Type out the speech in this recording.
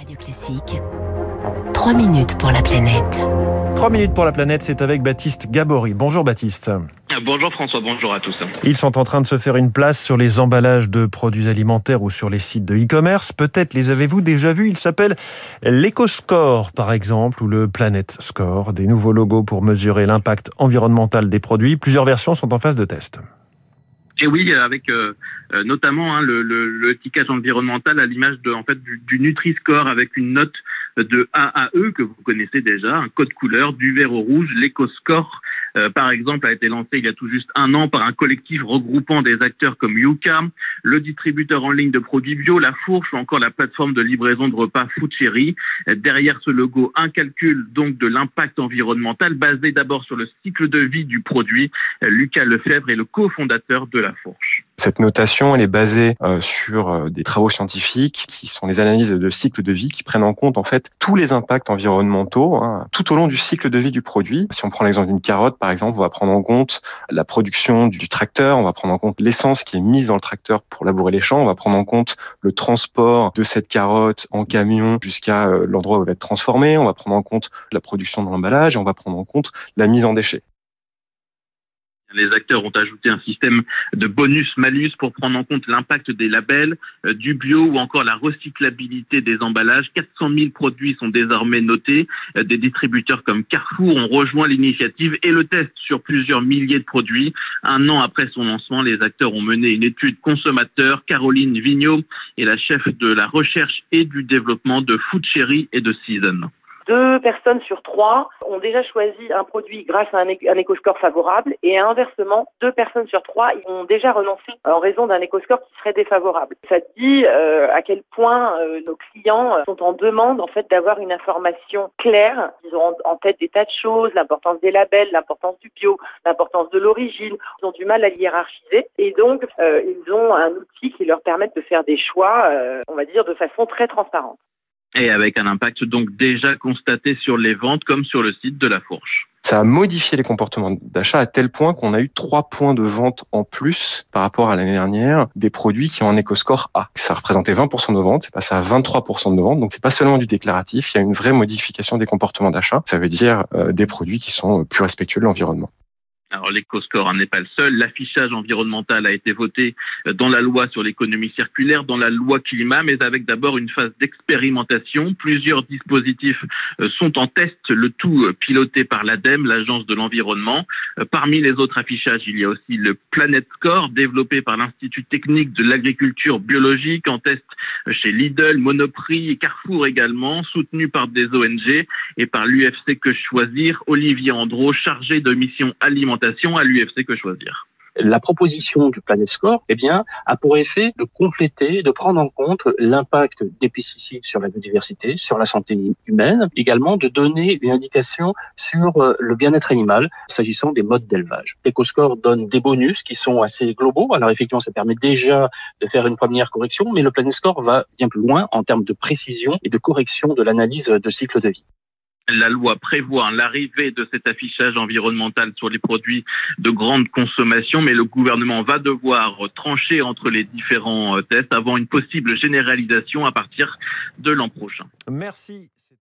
Radio Classique. 3 minutes pour la planète. 3 minutes pour la planète, c'est avec Baptiste Gabory. Bonjour Baptiste. Bonjour François, bonjour à tous. Ils sont en train de se faire une place sur les emballages de produits alimentaires ou sur les sites de e-commerce. Peut-être les avez-vous déjà vus. Ils s'appellent l'EcoScore par exemple ou le Planet Score. Des nouveaux logos pour mesurer l'impact environnemental des produits. Plusieurs versions sont en phase de test. Et oui, avec euh, euh, notamment hein, le, le, le, tickage environnemental à l'image de en fait du, du Nutri-Score avec une note de A à E que vous connaissez déjà, un code couleur du vert au rouge, l'EcoScore euh, par exemple, a été lancé il y a tout juste un an par un collectif regroupant des acteurs comme Yuka, le distributeur en ligne de produits bio, La Fourche ou encore la plateforme de livraison de repas Food Cherry. Derrière ce logo, un calcul donc de l'impact environnemental basé d'abord sur le cycle de vie du produit. Lucas Lefebvre est le cofondateur de La Fourche. Cette notation, elle est basée euh, sur euh, des travaux scientifiques qui sont les analyses de cycle de vie qui prennent en compte en fait tous les impacts environnementaux hein, tout au long du cycle de vie du produit. Si on prend l'exemple d'une carotte, par exemple, on va prendre en compte la production du tracteur, on va prendre en compte l'essence qui est mise dans le tracteur pour labourer les champs, on va prendre en compte le transport de cette carotte en camion jusqu'à euh, l'endroit où elle va être transformée, on va prendre en compte la production de l'emballage et on va prendre en compte la mise en déchet. Les acteurs ont ajouté un système de bonus-malus pour prendre en compte l'impact des labels, euh, du bio ou encore la recyclabilité des emballages. 400 000 produits sont désormais notés. Euh, des distributeurs comme Carrefour ont rejoint l'initiative et le test sur plusieurs milliers de produits. Un an après son lancement, les acteurs ont mené une étude consommateur. Caroline Vigneault est la chef de la recherche et du développement de Food Cherry et de Season deux personnes sur trois ont déjà choisi un produit grâce à un, éco-score favorable et inversement, deux personnes sur trois ont déjà renoncé en raison d'un éco-score qui serait défavorable. Ça dit euh, à quel point euh, nos clients sont en demande en fait d'avoir une information claire. Ils ont en tête des tas de choses, l'importance des labels, l'importance du bio, l'importance de l'origine. Ils ont du mal à hiérarchiser et donc euh, ils ont un outil qui leur permet de faire des choix, on va dire, de façon très transparente et avec un impact donc déjà constaté sur les ventes comme sur le site de la Fourche. Ça a modifié les comportements d'achat à tel point qu'on a eu trois points de vente en plus par rapport à l'année dernière des produits qui ont un éco-score A. Ça représentait 20% de nos ventes, c'est passé à 23% de nos ventes. Donc c'est pas seulement du déclaratif, il y a une vraie modification des comportements d'achat. Ça veut dire euh, des produits qui sont plus respectueux de l'environnement. Alors l'éco-score n'est pas le seul. L'affichage environnemental a été voté dans la loi sur l'économie circulaire, dans la loi climat, mais avec d'abord une phase d'expérimentation. Plusieurs dispositifs euh, sont en test, le tout euh, piloté par l'ADEME, l'agence de l'environnement. Euh, parmi les autres affichages, il y a aussi le Planet Score, développé par l'Institut technique de l'agriculture biologique, en test chez Lidl, Monoprix Carrefour également, soutenu par des ONG et par l'UFC Que Choisir. Olivier Andro, chargé de mission alimentaire à l'UFC que la proposition du Planet Score eh bien, a pour effet de compléter, de prendre en compte l'impact des pesticides sur la biodiversité, sur la santé humaine, également de donner une indication sur euh, le bien-être animal s'agissant des modes d'élevage. EcoScore donne des bonus qui sont assez globaux. Alors effectivement, ça permet déjà de faire une première correction, mais le Planet Score va bien plus loin en termes de précision et de correction de l'analyse de cycle de vie. La loi prévoit l'arrivée de cet affichage environnemental sur les produits de grande consommation, mais le gouvernement va devoir trancher entre les différents euh, tests avant une possible généralisation à partir de l'an prochain. Merci.